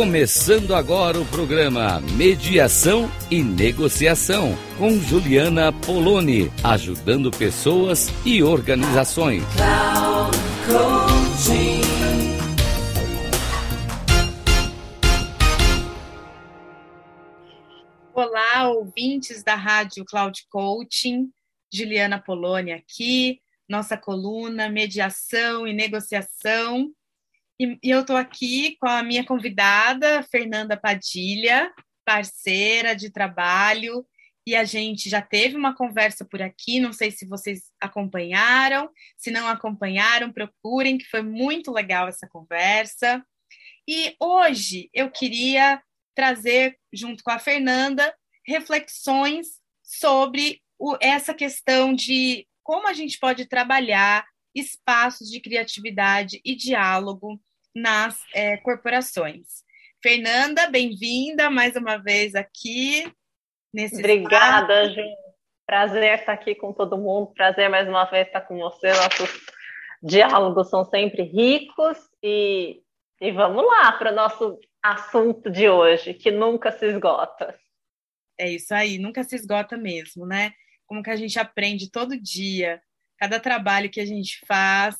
Começando agora o programa Mediação e Negociação com Juliana Poloni, ajudando pessoas e organizações. Olá, ouvintes da Rádio Cloud Coaching. Juliana Poloni aqui, nossa coluna Mediação e Negociação e, e eu estou aqui com a minha convidada, Fernanda Padilha, parceira de trabalho, e a gente já teve uma conversa por aqui, não sei se vocês acompanharam, se não acompanharam, procurem, que foi muito legal essa conversa. E hoje eu queria trazer, junto com a Fernanda, reflexões sobre o, essa questão de como a gente pode trabalhar espaços de criatividade e diálogo nas é, corporações. Fernanda, bem-vinda mais uma vez aqui. Nesse Obrigada, Ju. Prazer estar aqui com todo mundo. Prazer mais uma vez estar com você. Nossos diálogos são sempre ricos e, e vamos lá para o nosso assunto de hoje, que nunca se esgota. É isso aí, nunca se esgota mesmo, né? Como que a gente aprende todo dia, cada trabalho que a gente faz,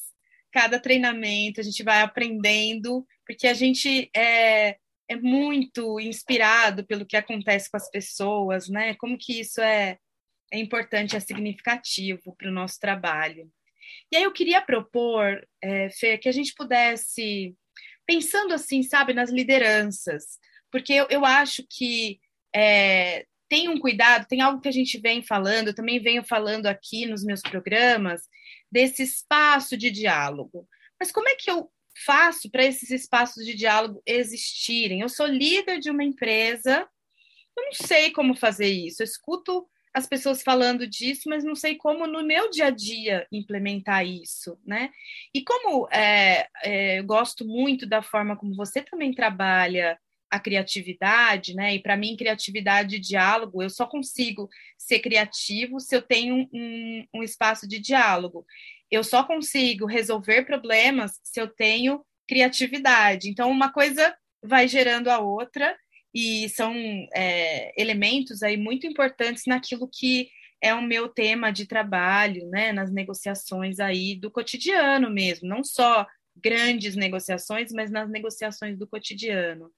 cada treinamento, a gente vai aprendendo, porque a gente é, é muito inspirado pelo que acontece com as pessoas, né? Como que isso é, é importante, é significativo para o nosso trabalho. E aí eu queria propor, é, Fê, que a gente pudesse, pensando assim, sabe, nas lideranças, porque eu, eu acho que é, tem um cuidado, tem algo que a gente vem falando, também venho falando aqui nos meus programas, desse espaço de diálogo. Mas como é que eu faço para esses espaços de diálogo existirem? Eu sou líder de uma empresa, eu não sei como fazer isso. Eu escuto as pessoas falando disso, mas não sei como no meu dia a dia implementar isso, né? E como é, é, eu gosto muito da forma como você também trabalha a criatividade, né? E para mim, criatividade e diálogo, eu só consigo ser criativo se eu tenho um, um espaço de diálogo. Eu só consigo resolver problemas se eu tenho criatividade. Então, uma coisa vai gerando a outra e são é, elementos aí muito importantes naquilo que é o meu tema de trabalho, né? Nas negociações aí do cotidiano mesmo, não só grandes negociações, mas nas negociações do cotidiano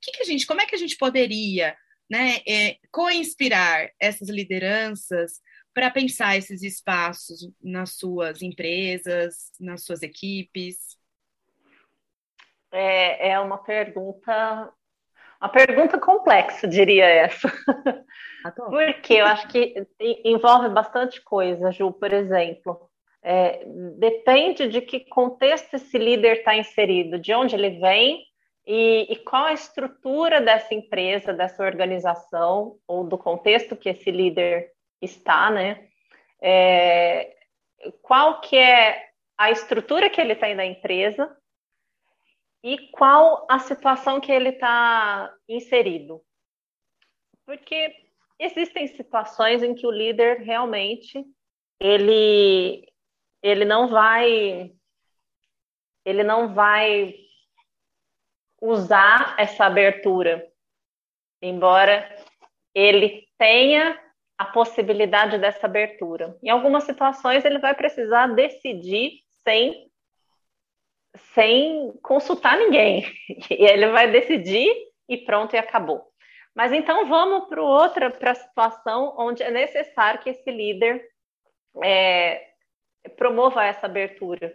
que, que a gente, como é que a gente poderia né, é, co-inspirar essas lideranças para pensar esses espaços nas suas empresas, nas suas equipes? É, é uma pergunta, uma pergunta complexa, diria essa. Ah, Porque eu acho que envolve bastante coisa, Ju, por exemplo. É, depende de que contexto esse líder está inserido, de onde ele vem e, e, qual a estrutura dessa empresa, dessa organização, ou do contexto que esse líder está, né? É, qual que é a estrutura que ele tem na empresa e qual a situação que ele está inserido. Porque existem situações em que o líder realmente ele, ele não vai ele não vai usar essa abertura, embora ele tenha a possibilidade dessa abertura. Em algumas situações, ele vai precisar decidir sem, sem consultar ninguém. E ele vai decidir e pronto, e acabou. Mas então vamos para outra para a situação onde é necessário que esse líder é, promova essa abertura.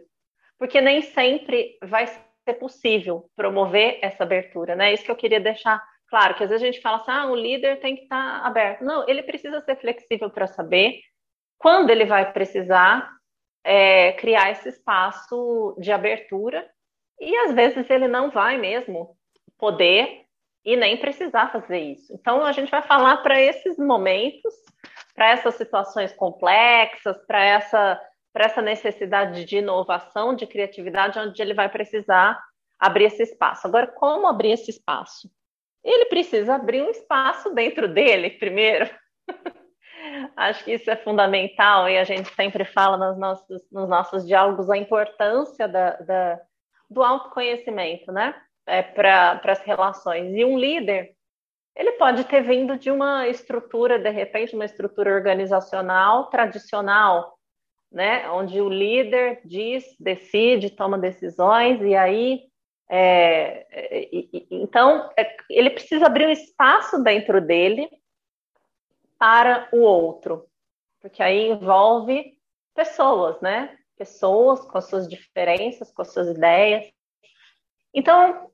Porque nem sempre vai ser possível promover essa abertura, né? Isso que eu queria deixar claro, que às vezes a gente fala assim, ah, o líder tem que estar aberto. Não, ele precisa ser flexível para saber quando ele vai precisar é, criar esse espaço de abertura e às vezes ele não vai mesmo poder e nem precisar fazer isso. Então a gente vai falar para esses momentos, para essas situações complexas, para essa para essa necessidade de inovação, de criatividade, onde ele vai precisar abrir esse espaço. Agora, como abrir esse espaço? Ele precisa abrir um espaço dentro dele primeiro. Acho que isso é fundamental e a gente sempre fala nos nossos, nos nossos diálogos a importância da, da, do autoconhecimento, né? é, para as relações. E um líder, ele pode ter vindo de uma estrutura, de repente, uma estrutura organizacional tradicional, né, onde o líder diz, decide, toma decisões, e aí. É, é, então, é, ele precisa abrir um espaço dentro dele para o outro, porque aí envolve pessoas, né? Pessoas com as suas diferenças, com as suas ideias. Então,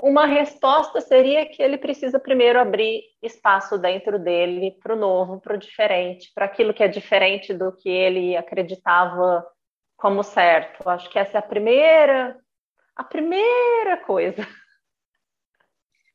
uma resposta seria que ele precisa primeiro abrir espaço dentro dele para o novo, para o diferente, para aquilo que é diferente do que ele acreditava como certo. Acho que essa é a primeira, a primeira coisa.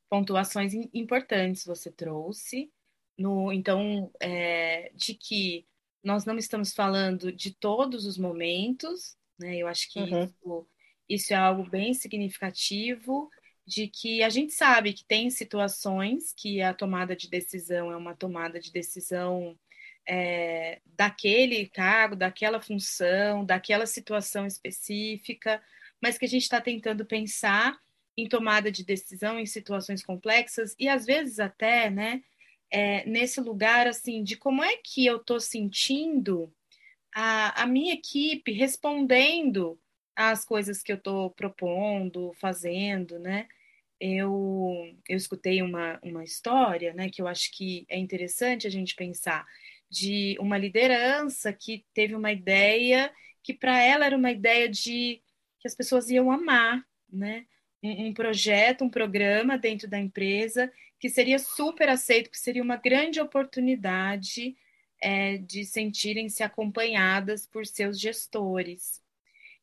Pontuações importantes você trouxe. No, então, é, de que nós não estamos falando de todos os momentos, né? Eu acho que uhum. isso, isso é algo bem significativo de que a gente sabe que tem situações que a tomada de decisão é uma tomada de decisão é, daquele cargo, daquela função, daquela situação específica, mas que a gente está tentando pensar em tomada de decisão em situações complexas e às vezes até, né, é, nesse lugar assim de como é que eu estou sentindo a, a minha equipe respondendo às coisas que eu estou propondo, fazendo, né? Eu, eu escutei uma, uma história, né, que eu acho que é interessante a gente pensar, de uma liderança que teve uma ideia que para ela era uma ideia de que as pessoas iam amar, né? Um, um, projeto, um programa dentro da empresa que seria super aceito, que seria uma grande oportunidade é, de sentirem-se acompanhadas por seus gestores.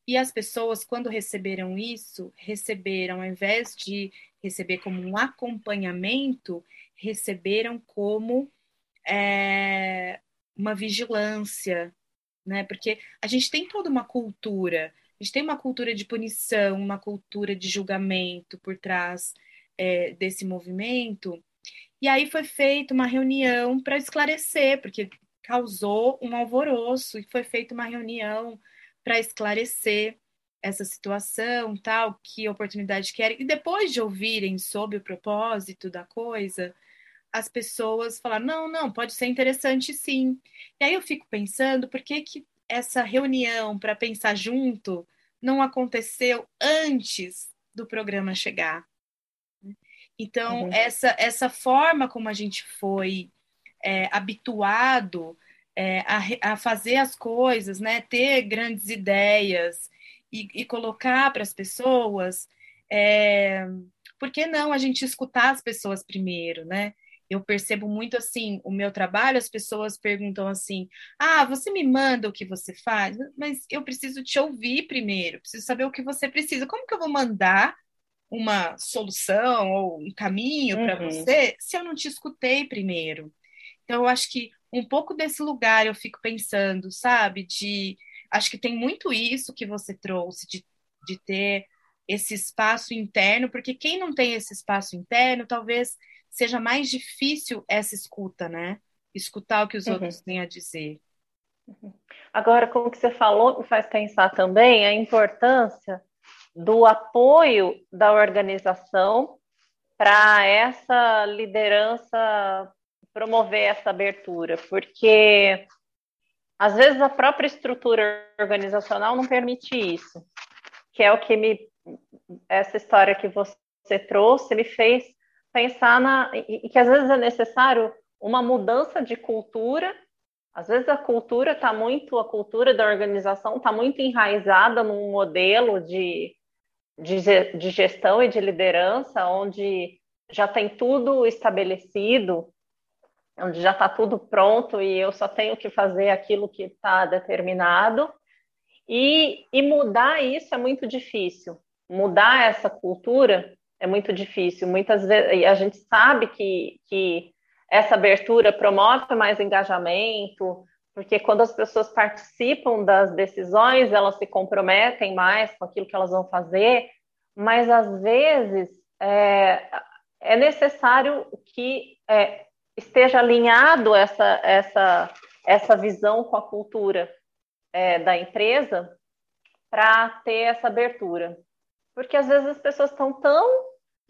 E as pessoas, quando receberam isso, receberam, ao invés de receber como um acompanhamento, receberam como é, uma vigilância, né? Porque a gente tem toda uma cultura, a gente tem uma cultura de punição, uma cultura de julgamento por trás é, desse movimento. E aí foi feita uma reunião para esclarecer, porque causou um alvoroço, e foi feita uma reunião para esclarecer essa situação, tal, que oportunidade querem. E depois de ouvirem sobre o propósito da coisa, as pessoas falaram: não, não, pode ser interessante sim. E aí eu fico pensando, por que, que essa reunião para pensar junto não aconteceu antes do programa chegar? Então, uhum. essa, essa forma como a gente foi é, habituado é, a, a, fazer as coisas, né? Ter grandes ideias e, e colocar para as pessoas, é, por que não a gente escutar as pessoas primeiro, né? Eu percebo muito assim, o meu trabalho, as pessoas perguntam assim: ah, você me manda o que você faz, mas eu preciso te ouvir primeiro, preciso saber o que você precisa. Como que eu vou mandar uma solução ou um caminho uhum. para você se eu não te escutei primeiro? Então, eu acho que um pouco desse lugar eu fico pensando, sabe? De acho que tem muito isso que você trouxe, de, de ter esse espaço interno, porque quem não tem esse espaço interno, talvez seja mais difícil essa escuta, né? Escutar o que os uhum. outros têm a dizer. Uhum. Agora, como que você falou, me faz pensar também a importância do apoio da organização para essa liderança promover essa abertura, porque às vezes a própria estrutura organizacional não permite isso, que é o que me essa história que você trouxe me fez pensar na e que às vezes é necessário uma mudança de cultura. Às vezes a cultura está muito, a cultura da organização está muito enraizada num modelo de, de, de gestão e de liderança, onde já tem tudo estabelecido, onde já está tudo pronto e eu só tenho que fazer aquilo que está determinado. E, e mudar isso é muito difícil. Mudar essa cultura é muito difícil. Muitas vezes a gente sabe que, que essa abertura promove mais engajamento, porque quando as pessoas participam das decisões, elas se comprometem mais com aquilo que elas vão fazer, mas às vezes é, é necessário que é, esteja alinhado essa, essa, essa visão com a cultura é, da empresa para ter essa abertura. porque às vezes as pessoas estão tão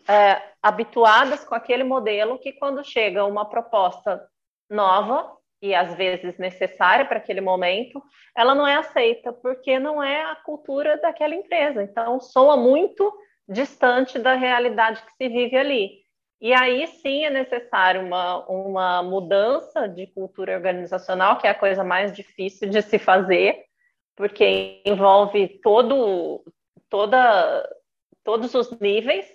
é, habituadas com aquele modelo que quando chega uma proposta nova e às vezes necessária para aquele momento, ela não é aceita, porque não é a cultura daquela empresa. Então, soa muito distante da realidade que se vive ali. E aí sim é necessário uma, uma mudança de cultura organizacional, que é a coisa mais difícil de se fazer, porque envolve todo, toda, todos os níveis,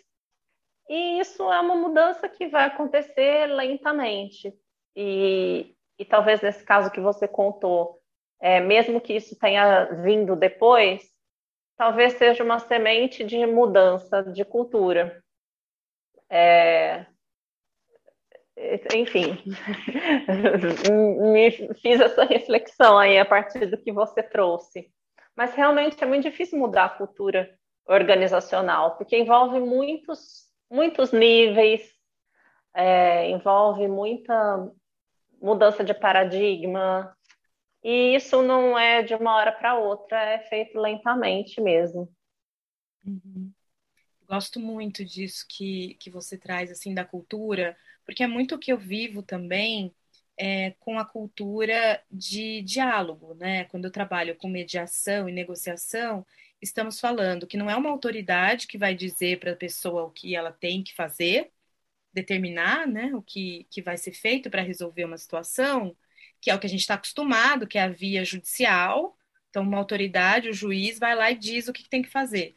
e isso é uma mudança que vai acontecer lentamente. E, e talvez nesse caso que você contou, é, mesmo que isso tenha vindo depois, talvez seja uma semente de mudança de cultura. É, enfim, me fiz essa reflexão aí a partir do que você trouxe. Mas realmente é muito difícil mudar a cultura organizacional, porque envolve muitos, muitos níveis, é, envolve muita mudança de paradigma, e isso não é de uma hora para outra, é feito lentamente mesmo. Uhum. Gosto muito disso que, que você traz, assim, da cultura, porque é muito o que eu vivo também é, com a cultura de diálogo, né? Quando eu trabalho com mediação e negociação, estamos falando que não é uma autoridade que vai dizer para a pessoa o que ela tem que fazer, determinar né, o que, que vai ser feito para resolver uma situação, que é o que a gente está acostumado, que é a via judicial. Então, uma autoridade, o juiz, vai lá e diz o que, que tem que fazer.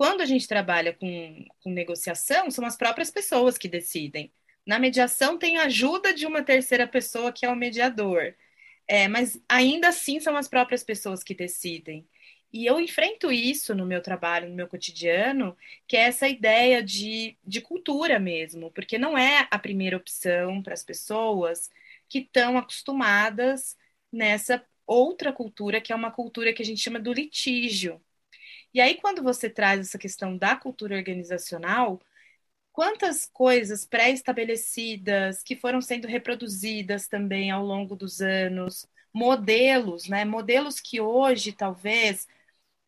Quando a gente trabalha com, com negociação, são as próprias pessoas que decidem. Na mediação, tem a ajuda de uma terceira pessoa, que é o mediador. É, mas ainda assim são as próprias pessoas que decidem. E eu enfrento isso no meu trabalho, no meu cotidiano, que é essa ideia de, de cultura mesmo, porque não é a primeira opção para as pessoas que estão acostumadas nessa outra cultura, que é uma cultura que a gente chama do litígio. E aí, quando você traz essa questão da cultura organizacional, quantas coisas pré-estabelecidas que foram sendo reproduzidas também ao longo dos anos, modelos, né? Modelos que hoje talvez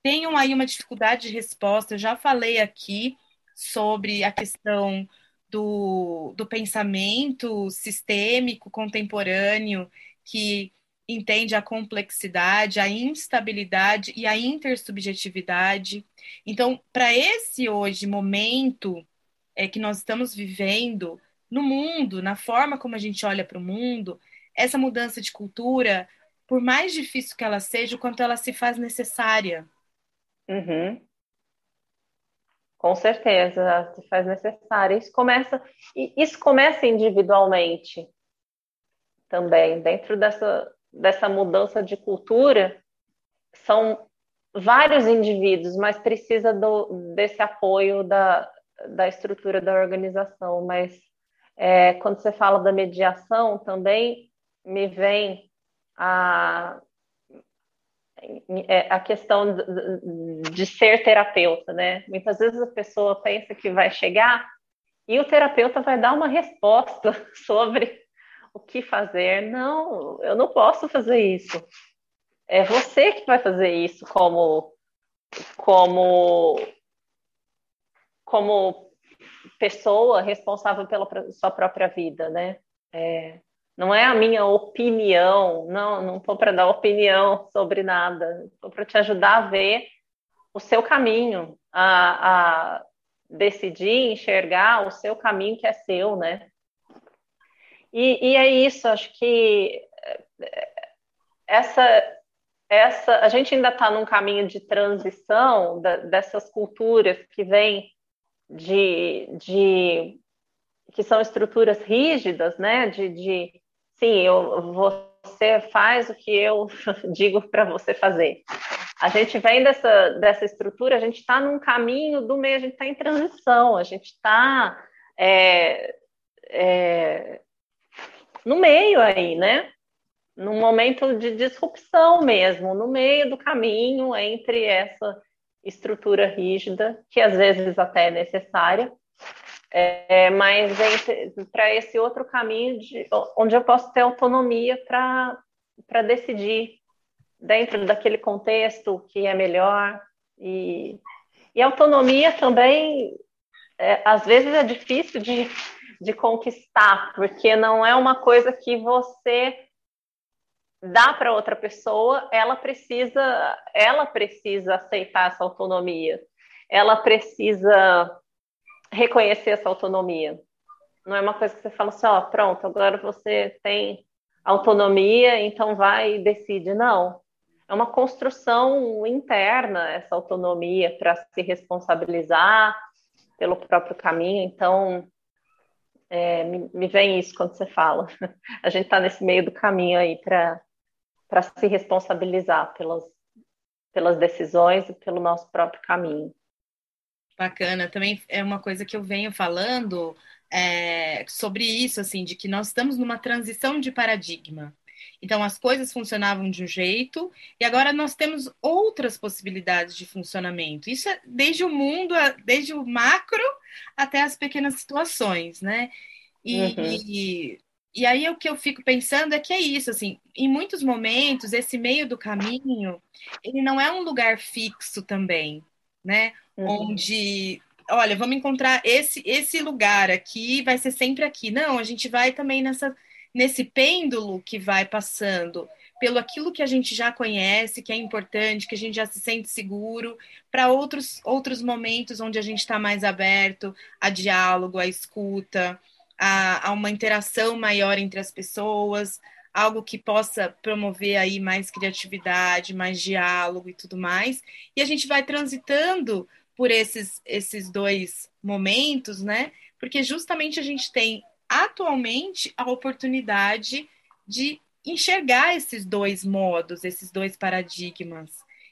tenham aí uma dificuldade de resposta. Eu já falei aqui sobre a questão do, do pensamento sistêmico contemporâneo que entende a complexidade, a instabilidade e a intersubjetividade. Então, para esse hoje momento é, que nós estamos vivendo no mundo, na forma como a gente olha para o mundo, essa mudança de cultura, por mais difícil que ela seja, o quanto ela se faz necessária. Uhum. Com certeza, se faz necessário. Isso começa, isso começa individualmente também, dentro dessa, dessa mudança de cultura, são vários indivíduos, mas precisa do, desse apoio da, da estrutura da organização. Mas é, quando você fala da mediação, também me vem a, é, a questão de, de ser terapeuta, né? Muitas vezes a pessoa pensa que vai chegar e o terapeuta vai dar uma resposta sobre o que fazer. Não, eu não posso fazer isso. É você que vai fazer isso como como como pessoa responsável pela sua própria vida, né? É, não é a minha opinião, não, não estou para dar opinião sobre nada, estou para te ajudar a ver o seu caminho, a, a decidir, enxergar o seu caminho que é seu, né? E, e é isso, acho que eh, essa, essa, a gente ainda está num caminho de transição da, dessas culturas que vêm de, de que são estruturas rígidas, né? De, de sim, eu, você faz o que eu digo para você fazer. A gente vem dessa, dessa estrutura, a gente está num caminho do meio, a gente está em transição, a gente está é, é, no meio aí, né? Num momento de disrupção mesmo, no meio do caminho entre essa estrutura rígida, que às vezes até é necessária, é, mas para esse outro caminho de, onde eu posso ter autonomia para decidir dentro daquele contexto que é melhor e, E autonomia também, é, às vezes, é difícil de, de conquistar, porque não é uma coisa que você dá para outra pessoa, ela precisa, ela precisa aceitar essa autonomia. Ela precisa reconhecer essa autonomia. Não é uma coisa que você fala assim, ó, pronto, agora você tem autonomia, então vai e decide. Não. É uma construção interna essa autonomia para se responsabilizar pelo próprio caminho. Então, é, me, me, vem isso quando você fala. A gente está nesse meio do caminho aí para se responsabilizar pelas, pelas decisões e pelo nosso próprio caminho. Bacana. Também é uma coisa que eu venho falando é, sobre isso, assim, de que nós estamos numa transição de paradigma. Então, as coisas funcionavam de um jeito e agora nós temos outras possibilidades de funcionamento. Isso é desde o mundo, desde o macro até as pequenas situações, né? E, uhum. e, e aí o que eu fico pensando é que é isso, assim, em muitos momentos, esse meio do caminho, ele não é um lugar fixo também, né? Uhum. Onde olha, vamos encontrar esse esse lugar aqui, vai ser sempre aqui. Não, a gente vai também nessa nesse pêndulo que vai passando pelo aquilo que a gente já conhece, que é importante, que a gente já se sente seguro, para outros outros momentos onde a gente está mais aberto a diálogo, a escuta, a, a uma interação maior entre as pessoas, algo que possa promover aí mais criatividade, mais diálogo e tudo mais. E a gente vai transitando por esses, esses dois momentos, né? Porque justamente a gente tem atualmente a oportunidade de enxergar esses dois modos, esses dois paradigmas.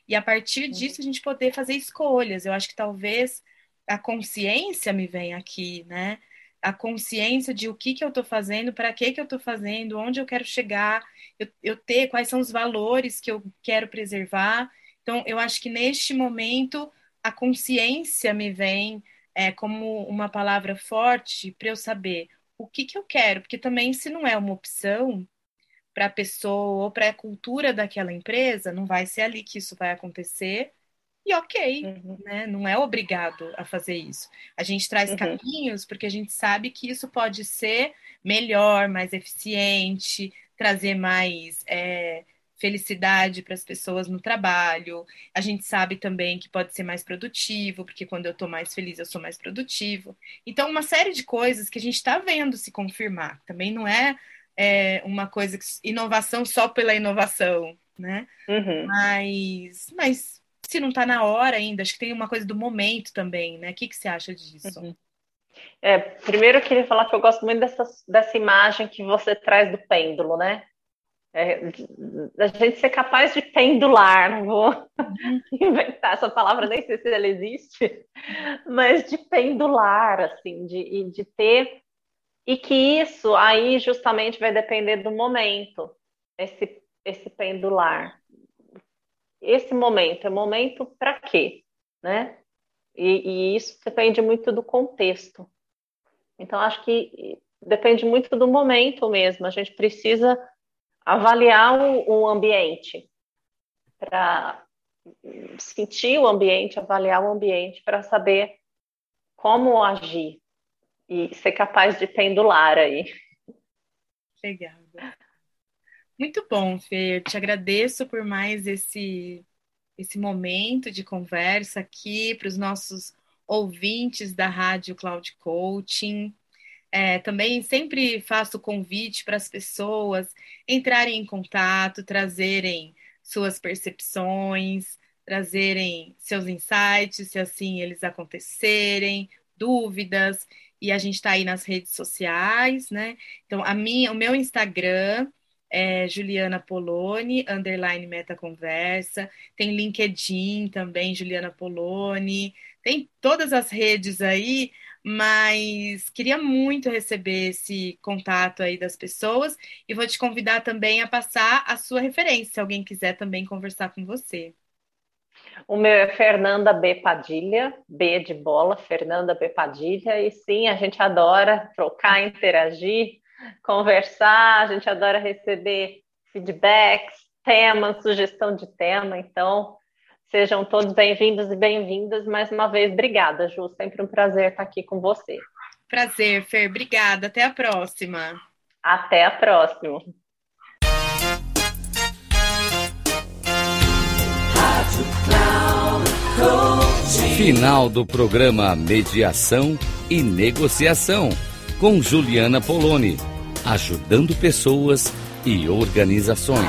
E a partir disso a gente poder fazer escolhas. Eu acho que talvez a consciência me venha aqui, né? A consciência de o que, que eu estou fazendo, para que, que eu estou fazendo, onde eu quero chegar, eu, eu ter quais são os valores que eu quero preservar. Então, eu acho que neste momento a consciência me vem é, como uma palavra forte para eu saber o que, que eu quero, porque também se não é uma opção para a pessoa ou para a cultura daquela empresa, não vai ser ali que isso vai acontecer. E ok, uhum. né? Não é obrigado a fazer isso. A gente traz uhum. caminhos porque a gente sabe que isso pode ser melhor, mais eficiente, trazer mais é, felicidade para as pessoas no trabalho. A gente sabe também que pode ser mais produtivo, porque quando eu estou mais feliz, eu sou mais produtivo. Então, uma série de coisas que a gente está vendo se confirmar. Também não é, é, uma coisa que inovação só pela inovação, né? Uhum. Mas, mas se não está na hora ainda, acho que tem uma coisa do momento também, né? O que, que você acha disso? Uhum. É, primeiro eu queria falar que eu gosto muito dessa, dessa imagem que você traz do pêndulo, né? É, a gente ser capaz de pendular, não vou uhum. inventar essa palavra, nem sei se ela existe, mas de pendular, assim, de, de ter, e que isso aí justamente vai depender do momento, esse, esse pendular. Esse momento, é momento para quê, né? E, e isso depende muito do contexto. Então, acho que depende muito do momento mesmo, a gente precisa avaliar o, o ambiente, para sentir o ambiente, avaliar o ambiente, para saber como agir e ser capaz de pendular aí. Legal. Muito bom, Fê. Eu te agradeço por mais esse, esse momento de conversa aqui para os nossos ouvintes da Rádio Cloud Coaching. É, também sempre faço convite para as pessoas entrarem em contato, trazerem suas percepções, trazerem seus insights, se assim eles acontecerem, dúvidas. E a gente está aí nas redes sociais, né? Então, a minha, o meu Instagram é Juliana Poloni, underline Meta Conversa. Tem LinkedIn também, Juliana Poloni. Tem todas as redes aí mas queria muito receber esse contato aí das pessoas e vou te convidar também a passar a sua referência, se alguém quiser também conversar com você. O meu é Fernanda B. Padilha, B de bola, Fernanda B. Padilha, e sim, a gente adora trocar, interagir, conversar, a gente adora receber feedbacks, temas, sugestão de tema, então Sejam todos bem-vindos e bem-vindas. Mais uma vez, obrigada, Ju. Sempre um prazer estar aqui com você. Prazer, Fer. Obrigada. Até a próxima. Até a próxima. Final do programa Mediação e Negociação com Juliana Poloni, ajudando pessoas e organizações.